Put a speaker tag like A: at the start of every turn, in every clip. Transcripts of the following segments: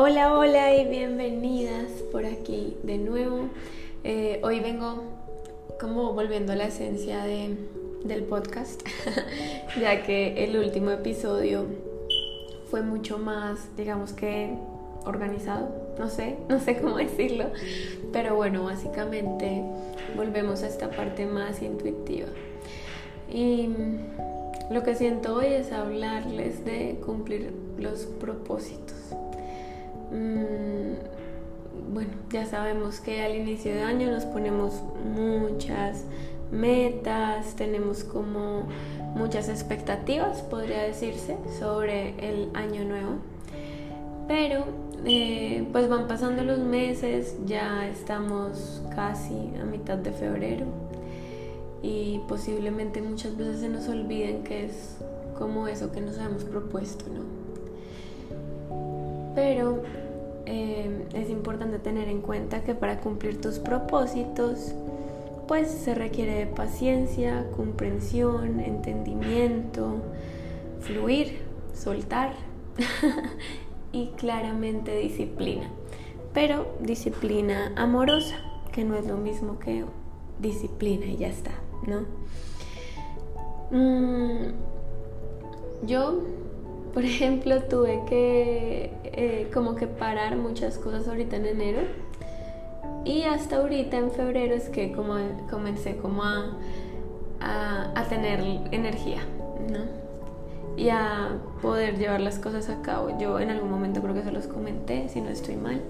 A: Hola, hola y bienvenidas por aquí de nuevo. Eh, hoy vengo como volviendo a la esencia del podcast, ya que el último episodio fue mucho más, digamos que organizado, no sé, no sé cómo decirlo, pero bueno, básicamente volvemos a esta parte más intuitiva. Y lo que siento hoy es hablarles de cumplir los propósitos. Mm, bueno, ya sabemos que al inicio de año nos ponemos muchas metas, tenemos como muchas expectativas, podría decirse, sobre el año nuevo. Pero eh, pues van pasando los meses, ya estamos casi a mitad de febrero y posiblemente muchas veces se nos olviden que es como eso que nos habíamos propuesto, ¿no? Pero eh, es importante tener en cuenta que para cumplir tus propósitos, pues se requiere de paciencia, comprensión, entendimiento, fluir, soltar y claramente disciplina. Pero disciplina amorosa, que no es lo mismo que disciplina y ya está, ¿no? Mm, yo por ejemplo, tuve que eh, como que parar muchas cosas ahorita en enero y hasta ahorita en febrero es que como comencé como a, a, tener energía, ¿no? Y a poder llevar las cosas a cabo. Yo en algún momento creo que se los comenté, si no estoy mal,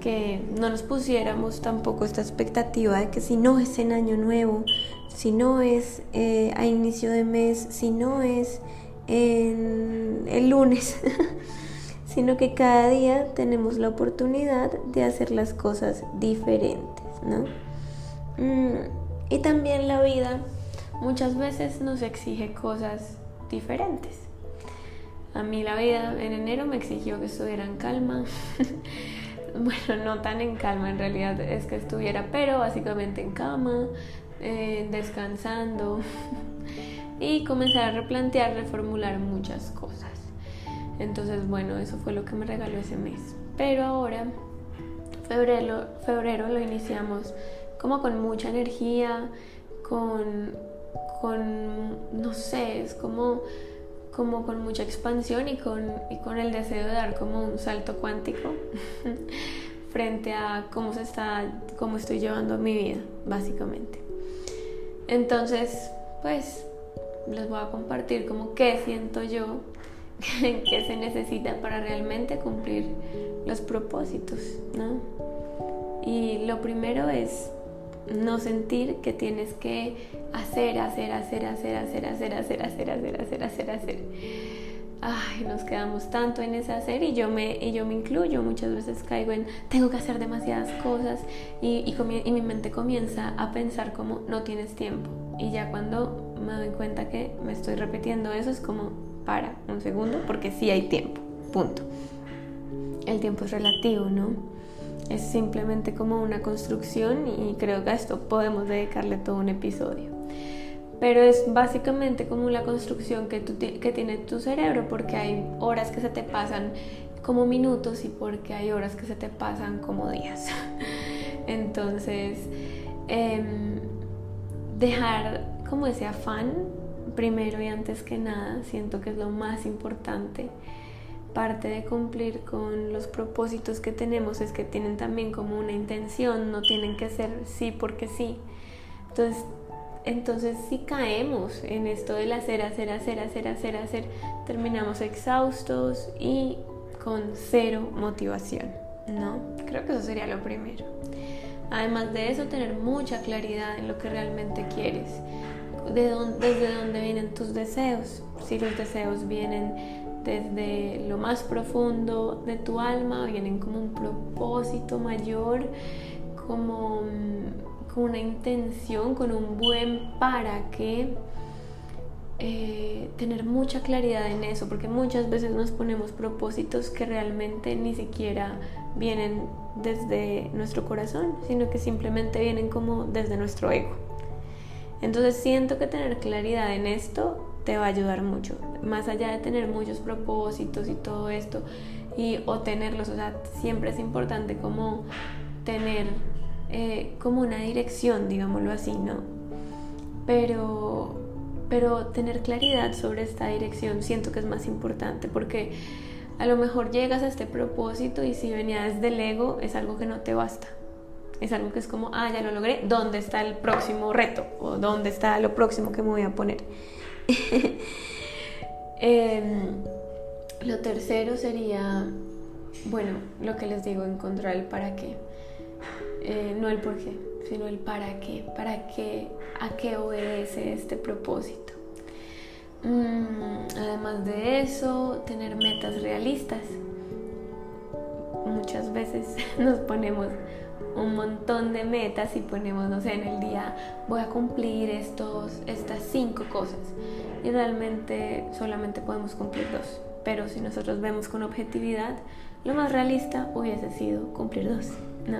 A: que no nos pusiéramos tampoco esta expectativa de que si no es en año nuevo, si no es eh, a inicio de mes, si no es el lunes, sino que cada día tenemos la oportunidad de hacer las cosas diferentes, ¿no? Mm, y también la vida muchas veces nos exige cosas diferentes. A mí la vida en enero me exigió que estuviera en calma. bueno, no tan en calma en realidad es que estuviera, pero básicamente en cama, eh, descansando. y comenzar a replantear, reformular muchas cosas. Entonces, bueno, eso fue lo que me regaló ese mes. Pero ahora, febrero, febrero lo iniciamos como con mucha energía, con, con no sé, es como, como con mucha expansión y con, y con el deseo de dar como un salto cuántico frente a cómo se está, cómo estoy llevando mi vida, básicamente. Entonces, pues les voy a compartir como qué siento yo que se necesita para realmente cumplir los propósitos, ¿no? Y lo primero es no sentir que tienes que hacer, hacer, hacer, hacer, hacer, hacer, hacer, hacer, hacer, hacer, hacer, hacer. Ay, nos quedamos tanto en ese hacer y yo me, y yo me incluyo, muchas veces caigo en tengo que hacer demasiadas cosas y, y, y mi mente comienza a pensar como no tienes tiempo. Y ya cuando me doy cuenta que me estoy repitiendo eso, es como para un segundo, porque sí hay tiempo, punto. El tiempo es relativo, ¿no? Es simplemente como una construcción y creo que a esto podemos dedicarle todo un episodio. Pero es básicamente como la construcción que, que tiene tu cerebro, porque hay horas que se te pasan como minutos y porque hay horas que se te pasan como días. Entonces, em, dejar como ese afán, primero y antes que nada, siento que es lo más importante. Parte de cumplir con los propósitos que tenemos es que tienen también como una intención, no tienen que ser sí porque sí. Entonces, entonces si caemos en esto del hacer, hacer, hacer, hacer, hacer, hacer, terminamos exhaustos y con cero motivación, ¿no? Creo que eso sería lo primero. Además de eso, tener mucha claridad en lo que realmente quieres de desde dónde vienen tus deseos. Si los deseos vienen desde lo más profundo de tu alma, vienen como un propósito mayor, como mm, una intención, con un buen para qué. Eh, tener mucha claridad en eso, porque muchas veces nos ponemos propósitos que realmente ni siquiera vienen desde nuestro corazón, sino que simplemente vienen como desde nuestro ego. Entonces siento que tener claridad en esto te va a ayudar mucho. Más allá de tener muchos propósitos y todo esto y o tenerlos, o sea, siempre es importante como tener eh, como una dirección, digámoslo así, ¿no? Pero, pero tener claridad sobre esta dirección siento que es más importante porque a lo mejor llegas a este propósito y si venía desde el ego es algo que no te basta. Es algo que es como, ah, ya lo logré, ¿dónde está el próximo reto? ¿O dónde está lo próximo que me voy a poner? Em, lo tercero sería, bueno, lo que les digo, encontrar el para qué. Eh, no el por qué, sino el para qué, para qué, a qué obedece este propósito. Mm, además de eso, tener metas realistas. Muchas veces nos ponemos un montón de metas y ponemos, no sé, en el día voy a cumplir estos, estas cinco cosas y realmente solamente podemos cumplir dos. Pero si nosotros vemos con objetividad, lo más realista hubiese sido cumplir dos, ¿no?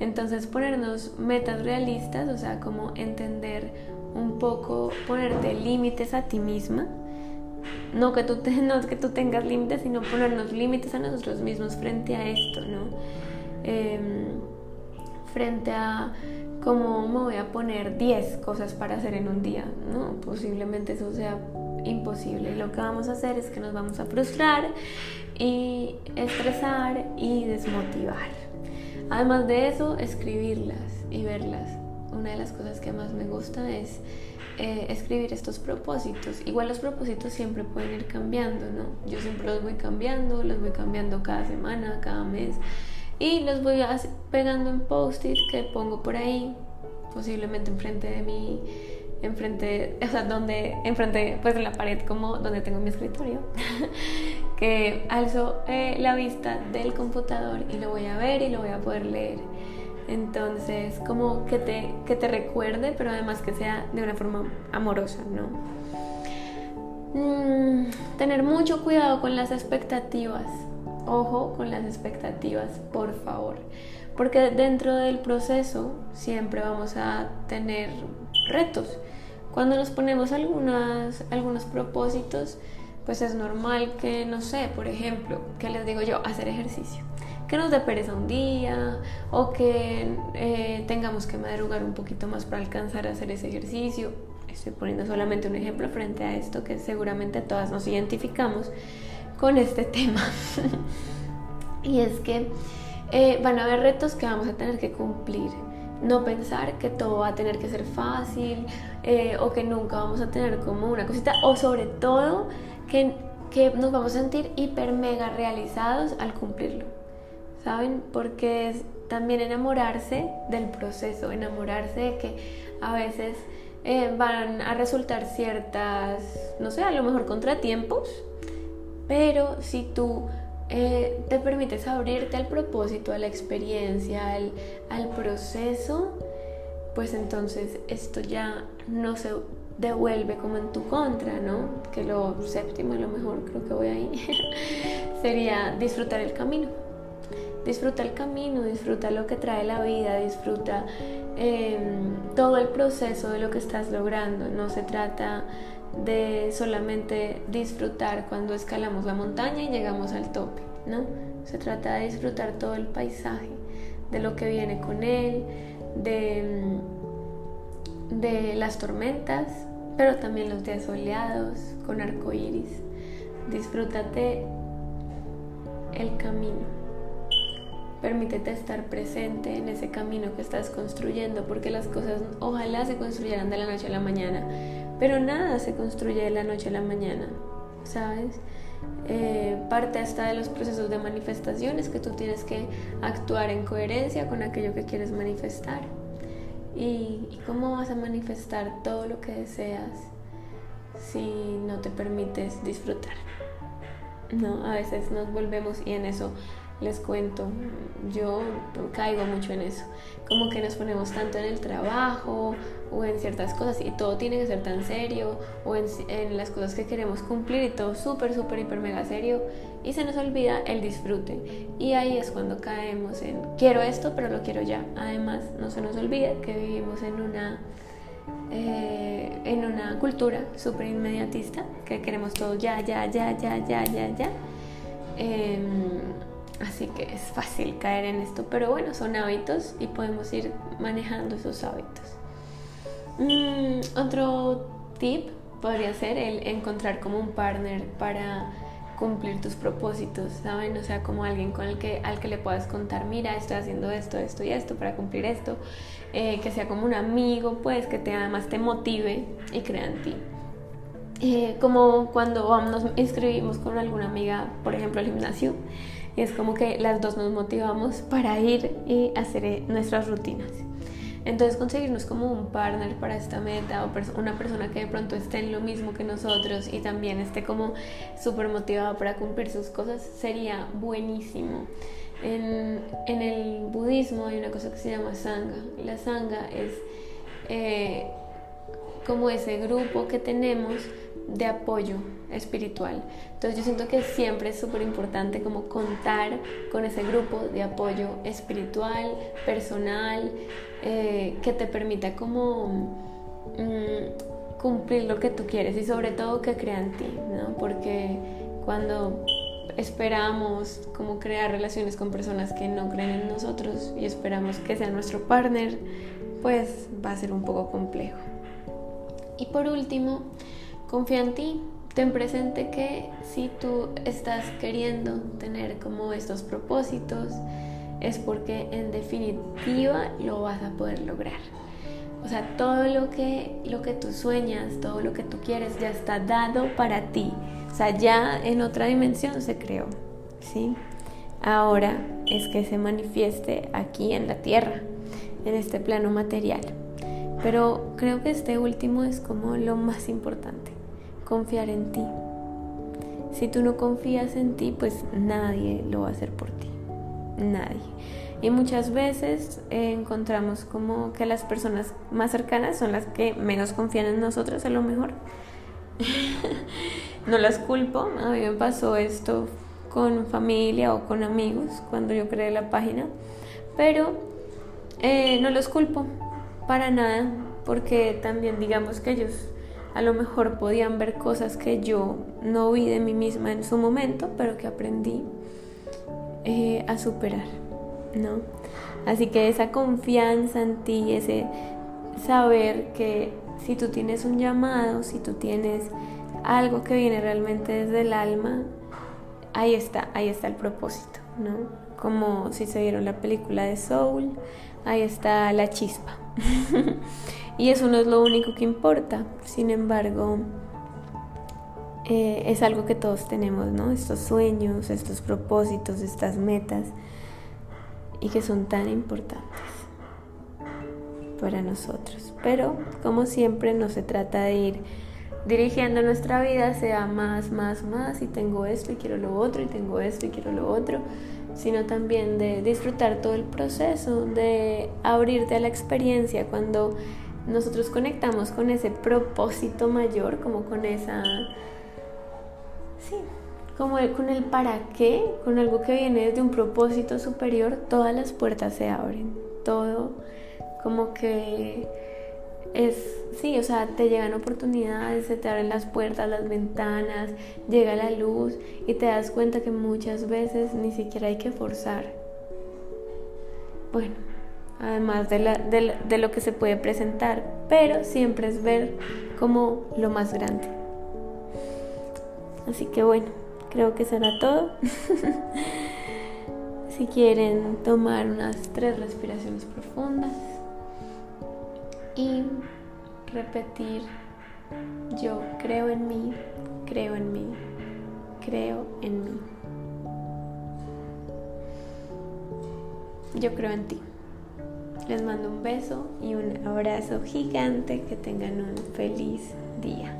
A: Entonces ponernos metas realistas, o sea, como entender un poco, ponerte límites a ti misma, no que tú, no que tú tengas límites, sino ponernos límites a nosotros mismos frente a esto, ¿no? Em, frente a cómo me voy a poner 10 cosas para hacer en un día, ¿no? Posiblemente eso sea imposible. Y lo que vamos a hacer es que nos vamos a frustrar y estresar y desmotivar. Además de eso, escribirlas y verlas. Una de las cosas que más me gusta es eh, escribir estos propósitos. Igual los propósitos siempre pueden ir cambiando, ¿no? Yo siempre los voy cambiando, los voy cambiando cada semana, cada mes y los voy pegando en post-it que pongo por ahí, posiblemente enfrente de mí, enfrente, o sea, donde, enfrente, pues en la pared como donde tengo mi escritorio, que alzo eh, la vista del computador y lo voy a ver y lo voy a poder leer. Entonces, como que te, que te recuerde, pero además que sea de una forma amorosa, ¿no? Mm, tener mucho cuidado con las expectativas Ojo con las expectativas, por favor, porque dentro del proceso siempre vamos a tener retos. Cuando nos ponemos algunas, algunos propósitos, pues es normal que, no sé, por ejemplo, que les digo yo, hacer ejercicio, que nos dé pereza un día o que eh, tengamos que madrugar un poquito más para alcanzar a hacer ese ejercicio. Estoy poniendo solamente un ejemplo frente a esto que seguramente todas nos identificamos con este tema. y es que eh, van a haber retos que vamos a tener que cumplir. No pensar que todo va a tener que ser fácil eh, o que nunca vamos a tener como una cosita o sobre todo que, que nos vamos a sentir hiper mega realizados al cumplirlo. ¿Saben? Porque es también enamorarse del proceso, enamorarse de que a veces eh, van a resultar ciertas, no sé, a lo mejor contratiempos, pero si tú eh, te permites abrirte al propósito, a la experiencia, al, al proceso, pues entonces esto ya no se devuelve como en tu contra, ¿no? Que lo séptimo, a lo mejor creo que voy ahí, sería disfrutar el camino. Disfruta el camino, disfruta lo que trae la vida, disfruta em, todo el proceso de lo que estás logrando. No se trata de solamente disfrutar cuando escalamos la montaña y llegamos al tope, ¿no? Se trata de disfrutar todo el paisaje, de lo que viene con él, de, de las tormentas, pero también los días soleados, con arco iris. Disfrútate el camino. Permítete estar presente en ese camino que estás construyendo, porque las cosas ojalá se construyeran de la noche a la mañana, pero nada se construye de la noche a la mañana, ¿sabes? Eh, parte hasta de los procesos de manifestaciones que tú tienes que actuar en coherencia con aquello que quieres manifestar. ¿Y, y cómo vas a manifestar todo lo que deseas si no te permites disfrutar? No, a veces nos volvemos y en eso les cuento, yo caigo mucho en eso, como que nos ponemos tanto en el trabajo o en ciertas cosas y todo tiene que ser tan serio o en, las cosas que queremos cumplir y todo súper, súper, hiper, mega serio y se nos olvida el disfrute y ahí es cuando caemos en quiero esto pero lo quiero ya. Además no se nos olvida que vivimos en una... Eh, en una cultura súper inmediatista que queremos todo ya, ya, ya, ya, ya, ya, ya Em, así que es fácil caer en esto, pero bueno, son hábitos y podemos ir manejando esos hábitos. Mm, otro tip podría ser el encontrar como un partner para cumplir tus propósitos, ¿saben? O sea, como alguien con el que, al que le puedas contar, mira, estoy haciendo esto, esto y esto para cumplir esto, eh, que sea como un amigo, pues, que te además te motive y crea en ti. Eh, como cuando nos inscribimos con alguna amiga, por ejemplo, al gimnasio, y es como que las dos nos motivamos para ir y hacer eh, nuestras rutinas. Entonces conseguirnos como un partner para esta meta o una persona que de pronto esté en lo mismo que nosotros y también esté como súper motivada para cumplir sus cosas sería buenísimo. En, en, el budismo hay una cosa que se llama sangha. La sangha es eh, como ese grupo que tenemos de apoyo espiritual. Entonces yo siento que siempre es súper importante como contar con ese grupo de apoyo espiritual, personal, eh, que te permita como mm, cumplir lo que tú quieres y sobre todo que crea en ti, ¿no? Porque cuando esperamos como crear relaciones con personas que no creen en nosotros y esperamos que sea nuestro partner, pues va a ser un poco complejo. Y por último, confía en ti. Ten presente que si tú estás queriendo tener como estos propósitos, es porque en definitiva lo vas a poder lograr. O sea, todo lo que, lo que tú sueñas, todo lo que tú quieres ya está dado para ti. O sea, ya en otra dimensión se creó. ¿sí? Ahora es que se manifieste aquí en la tierra, en este plano material. Pero creo que este último es como lo más importante, confiar en ti. Si tú no confías en ti, pues nadie lo va a hacer por ti. Nadie. Y muchas veces eh, encontramos como que las personas más cercanas son las que menos confían en nosotros a lo mejor. no las culpo, a mí me pasó esto con familia o con amigos cuando yo creé la página, pero eh, no los culpo, para nada, porque también digamos que ellos a lo mejor podían ver cosas que yo no vi de mí misma en su momento, pero que aprendí eh, a superar, ¿no? Así que esa confianza en ti, ese saber que si tú tienes un llamado, si tú tienes algo que viene realmente desde el alma, ahí está, ahí está el propósito, ¿no? Como si se vieron la película de Soul, ahí está la chispa. y eso no es lo único que importa. Sin embargo, eh, es algo que todos tenemos, ¿no? Estos sueños, estos propósitos, estas metas, y que son tan importantes para nosotros. Pero, como siempre, no se trata de ir dirigiendo nuestra vida, sea más, más, más, y tengo esto y quiero lo otro, y tengo esto y quiero lo otro, sino también de disfrutar todo el proceso, de abrirte a la experiencia. Cuando nosotros conectamos con ese propósito mayor, como con esa... Sí, como con el para qué, con algo que viene desde un propósito superior, todas las puertas se abren, todo como que es, sí, o sea, te llegan oportunidades, se te abren las puertas, las ventanas, llega la luz y te das cuenta que muchas veces ni siquiera hay que forzar. Bueno, además de, la, de, lo que se puede presentar, pero siempre es ver como lo más grande. Así que bueno, creo que será todo. si quieren tomar unas tres respiraciones profundas y repetir, yo creo en mí, creo en mí, creo en mí. Yo creo en ti. Les mando un beso y un abrazo gigante. Que tengan un feliz día.